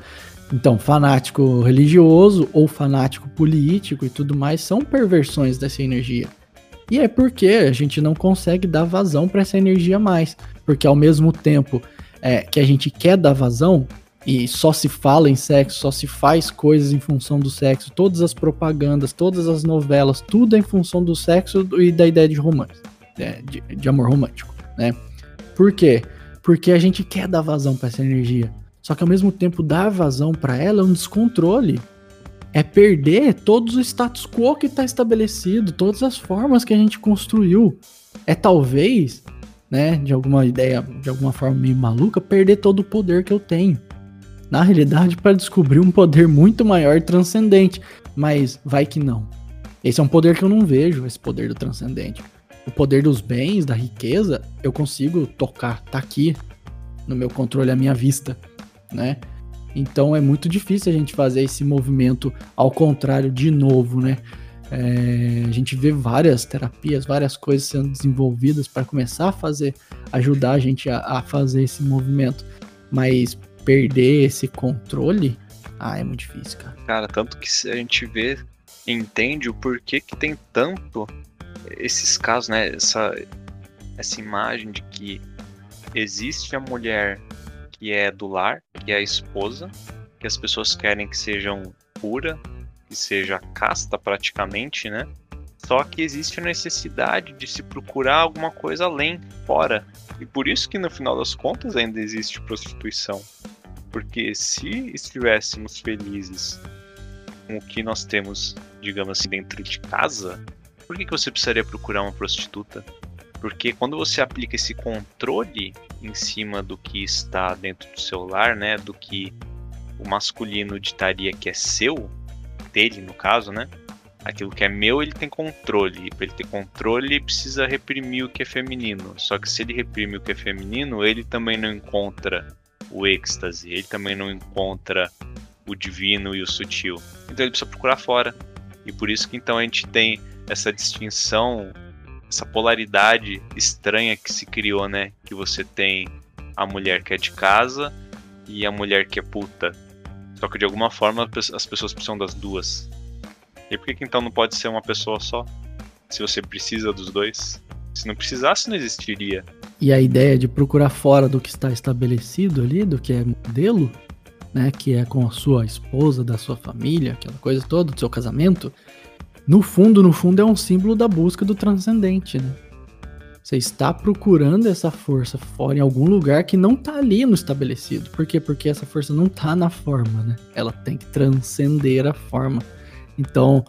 Então, fanático religioso ou fanático político e tudo mais são perversões dessa energia. E é porque a gente não consegue dar vazão para essa energia mais. Porque ao mesmo tempo é, que a gente quer dar vazão, e só se fala em sexo, só se faz coisas em função do sexo, todas as propagandas, todas as novelas, tudo é em função do sexo e da ideia de romance, é, de, de, amor romântico, né? Por quê? Porque a gente quer dar vazão para essa energia. Só que ao mesmo tempo dar vazão para ela é um descontrole. É perder todos o status quo que está estabelecido, todas as formas que a gente construiu. É talvez, né, de alguma ideia, de alguma forma meio maluca, perder todo o poder que eu tenho na realidade, para descobrir um poder muito maior e transcendente. Mas vai que não. Esse é um poder que eu não vejo, esse poder do transcendente. O poder dos bens, da riqueza, eu consigo tocar, tá aqui no meu controle à minha vista, né? Então é muito difícil a gente fazer esse movimento ao contrário de novo, né? É, a gente vê várias terapias, várias coisas sendo desenvolvidas para começar a fazer, ajudar a gente a, a fazer esse movimento. Mas perder esse controle, ah, é muito difícil, cara. Cara, tanto que a gente vê, entende o porquê que tem tanto esses casos, né? Essa, essa imagem de que existe a mulher que é do lar, que é a esposa, que as pessoas querem que sejam pura, que seja casta praticamente, né? Só que existe a necessidade de se procurar alguma coisa além, fora. E por isso que no final das contas ainda existe prostituição. Porque se estivéssemos felizes com o que nós temos, digamos assim, dentro de casa, por que, que você precisaria procurar uma prostituta? Porque quando você aplica esse controle em cima do que está dentro do celular, né, do que o masculino ditaria que é seu, dele no caso, né? Aquilo que é meu, ele tem controle. E para ele ter controle, ele precisa reprimir o que é feminino. Só que se ele reprime o que é feminino, ele também não encontra o êxtase, ele também não encontra o divino e o sutil. Então ele precisa procurar fora. E por isso que então a gente tem essa distinção, essa polaridade estranha que se criou, né? Que você tem a mulher que é de casa e a mulher que é puta. Só que de alguma forma as pessoas precisam das duas. E por que, que então não pode ser uma pessoa só? Se você precisa dos dois? Se não precisasse, não existiria. E a ideia de procurar fora do que está estabelecido ali, do que é modelo, né, que é com a sua esposa, da sua família, aquela coisa toda, do seu casamento, no fundo, no fundo é um símbolo da busca do transcendente, né? Você está procurando essa força fora em algum lugar que não está ali no estabelecido. Por quê? Porque essa força não está na forma, né? Ela tem que transcender a forma. Então,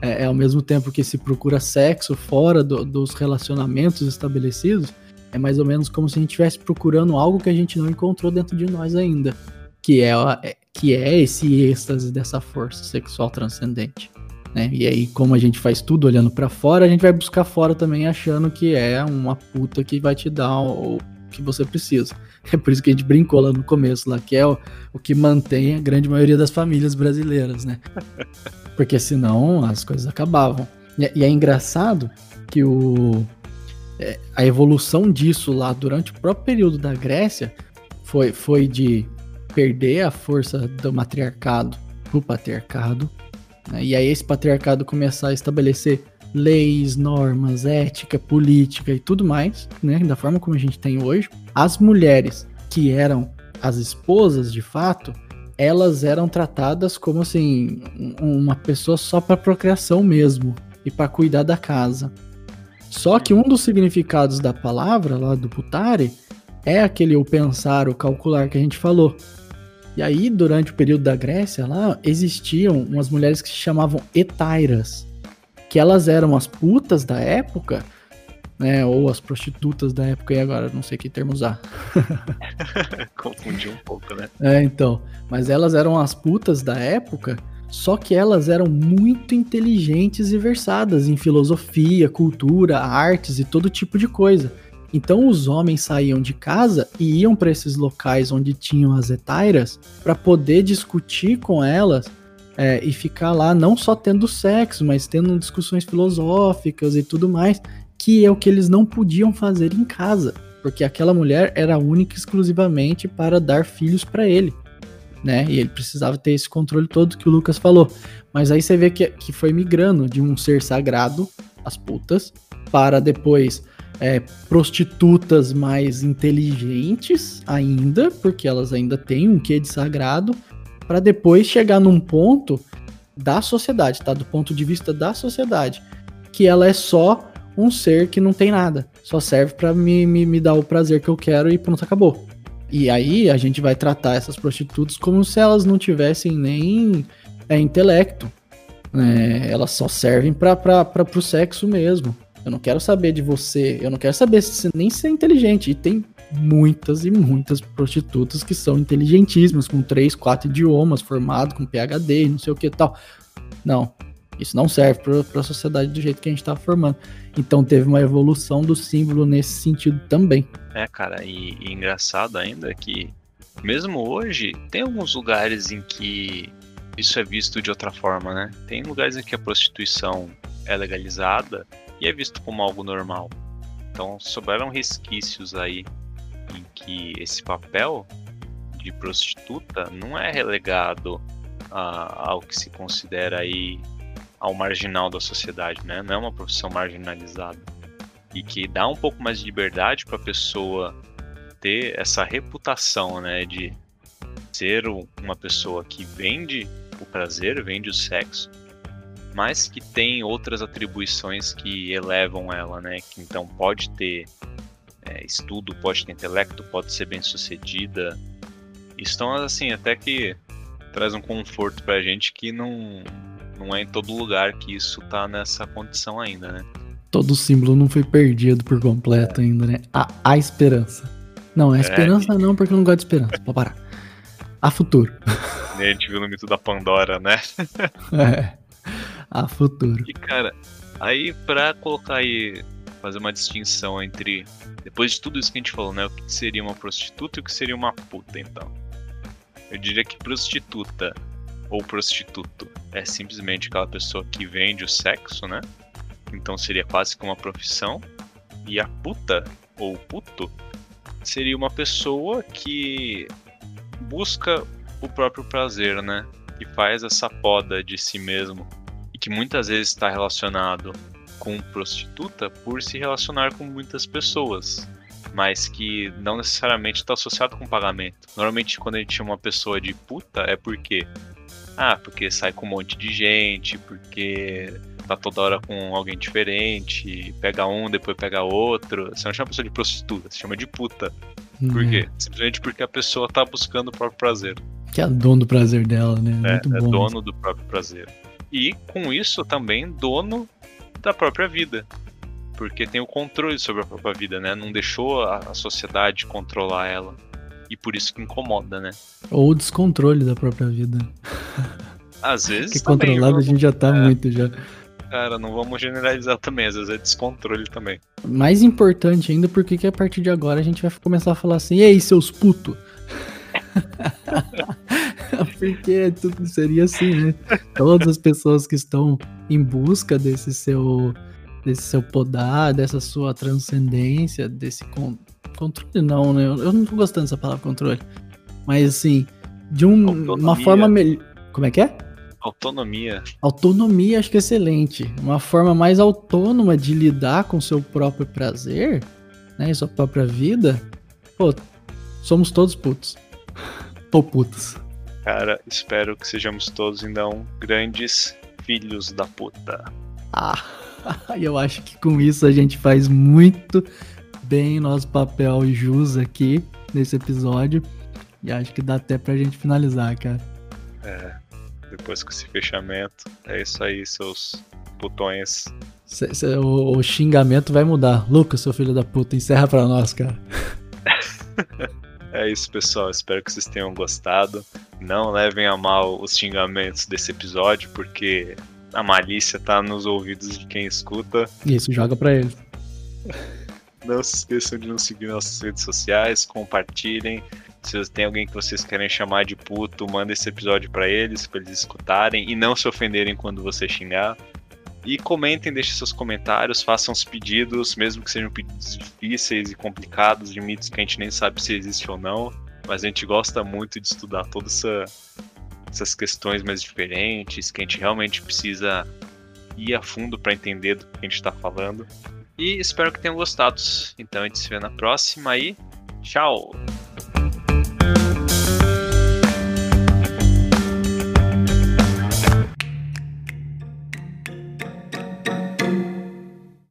é, é ao mesmo tempo que se procura sexo fora do, dos relacionamentos estabelecidos, é mais ou menos como se a gente estivesse procurando algo que a gente não encontrou dentro de nós ainda que é, é, que é esse êxtase dessa força sexual transcendente. Né? E aí, como a gente faz tudo olhando para fora, a gente vai buscar fora também achando que é uma puta que vai te dar o que você precisa. É por isso que a gente brincou lá no começo, lá, que é o, o que mantém a grande maioria das famílias brasileiras, né? Porque senão as coisas acabavam. E, e é engraçado que o, é, a evolução disso lá durante o próprio período da Grécia foi, foi de perder a força do matriarcado pro patriarcado? E aí esse patriarcado começar a estabelecer leis, normas, ética, política e tudo mais, né, da forma como a gente tem hoje, as mulheres que eram as esposas de fato, elas eram tratadas como assim, uma pessoa só para procriação mesmo e para cuidar da casa. Só que um dos significados da palavra lá do putare é aquele o pensar, o calcular que a gente falou. E aí, durante o período da Grécia lá, existiam umas mulheres que se chamavam etairas, que elas eram as putas da época, né, ou as prostitutas da época, e agora não sei que termo usar. Confundi um pouco, né? É, então. Mas elas eram as putas da época, só que elas eram muito inteligentes e versadas em filosofia, cultura, artes e todo tipo de coisa. Então os homens saíam de casa e iam para esses locais onde tinham as etairas para poder discutir com elas é, e ficar lá não só tendo sexo, mas tendo discussões filosóficas e tudo mais, que é o que eles não podiam fazer em casa, porque aquela mulher era única exclusivamente para dar filhos para ele. Né? E ele precisava ter esse controle todo que o Lucas falou. Mas aí você vê que, que foi migrando de um ser sagrado, as putas, para depois é, prostitutas mais inteligentes ainda, porque elas ainda têm um quê de sagrado, para depois chegar num ponto da sociedade, tá? Do ponto de vista da sociedade, que ela é só um ser que não tem nada, só serve para me, me, me dar o prazer que eu quero e pronto, acabou. E aí a gente vai tratar essas prostitutas como se elas não tivessem nem é, intelecto. Né? Elas só servem para o sexo mesmo. Eu não quero saber de você, eu não quero saber se nem ser é inteligente. E tem muitas e muitas prostitutas que são inteligentíssimas, com três, quatro idiomas, formado com PhD e não sei o que tal. Não, isso não serve para a sociedade do jeito que a gente está formando. Então teve uma evolução do símbolo nesse sentido também. É, cara, e, e engraçado ainda que, mesmo hoje, tem alguns lugares em que isso é visto de outra forma, né? Tem lugares em que a prostituição é legalizada e é visto como algo normal. Então sobraram resquícios aí em que esse papel de prostituta não é relegado ao que se considera aí ao marginal da sociedade, né? Não é uma profissão marginalizada e que dá um pouco mais de liberdade para a pessoa ter essa reputação, né, de ser uma pessoa que vende o prazer, vende o sexo, mas que tem outras atribuições que elevam ela, né? Que então pode ter é, estudo, pode ter intelecto, pode ser bem sucedida. Então, assim, até que traz um conforto pra gente que não, não é em todo lugar que isso tá nessa condição ainda, né? Todo símbolo não foi perdido por completo ainda, né? A, a esperança. Não, a esperança não, porque eu não gosto de esperança. Pode parar. A futuro. A gente viu no mito da Pandora, né? É. A futuro. E cara, aí pra colocar aí, fazer uma distinção entre, depois de tudo isso que a gente falou, né? O que seria uma prostituta e o que seria uma puta, então. Eu diria que prostituta ou prostituto é simplesmente aquela pessoa que vende o sexo, né? Então seria quase que uma profissão. E a puta ou puto seria uma pessoa que busca o próprio prazer, né? Que faz essa poda de si mesmo que muitas vezes está relacionado com prostituta por se relacionar com muitas pessoas, mas que não necessariamente está associado com pagamento. Normalmente, quando a gente chama uma pessoa de puta, é porque ah, porque sai com um monte de gente, porque tá toda hora com alguém diferente, pega um, depois pega outro. Você não chama a pessoa de prostituta, você chama de puta. Por Hum, quê? Simplesmente porque a pessoa tá buscando o próprio prazer. Que é dono do prazer dela, né? É, Muito é bom. dono do próprio prazer. E com isso também dono da própria vida. Porque tem o controle sobre a própria vida, né? Não deixou a, sociedade controlar ela. E por isso que incomoda, né? Ou o descontrole da própria vida. Às vezes. Que também, controlado a gente já tá é. muito já. Cara, não vamos generalizar também, às vezes é descontrole também. Mais importante ainda, porque que a partir de agora a gente vai começar a falar assim, e aí, seus putos? porque tudo seria assim, né? Todas as pessoas que estão em busca desse seu desse seu podar, dessa sua transcendência, desse con- controle não, né? Eu não tô gostando dessa palavra controle. Mas assim, de um- uma forma melhor. Como é que é? Autonomia. Autonomia, acho que é excelente. Uma forma mais autônoma de lidar com seu próprio prazer, né? E sua própria vida. Pô, somos todos putos. Ou putas. Cara, espero que sejamos todos então grandes filhos da puta. Ah, eu acho que com isso a gente faz muito bem nosso papel e jus aqui nesse episódio. E acho que dá até pra gente finalizar, cara. É, depois com esse fechamento. É isso aí, seus putões. Cê- o, o xingamento vai mudar. Lucas, seu filho da puta, encerra pra nós, cara. É isso, pessoal. Espero que vocês tenham gostado. Não levem a mal os xingamentos desse episódio, porque a malícia tá nos ouvidos de quem escuta. Isso, joga pra ele. Não se esqueçam de nos seguir nas nossas redes sociais, compartilhem. Se tem alguém que vocês querem chamar de puto, manda esse episódio pra eles, pra eles escutarem e não se ofenderem quando você xingar. E comentem, deixem seus comentários, façam os pedidos, mesmo que sejam pedidos difíceis e complicados, de mitos que a gente nem sabe se existe ou não. Mas a gente gosta muito de estudar todas essa, essas questões mais diferentes, que a gente realmente precisa ir a fundo para entender do que a gente está falando. E espero que tenham gostado. Então a gente se vê na próxima e tchau!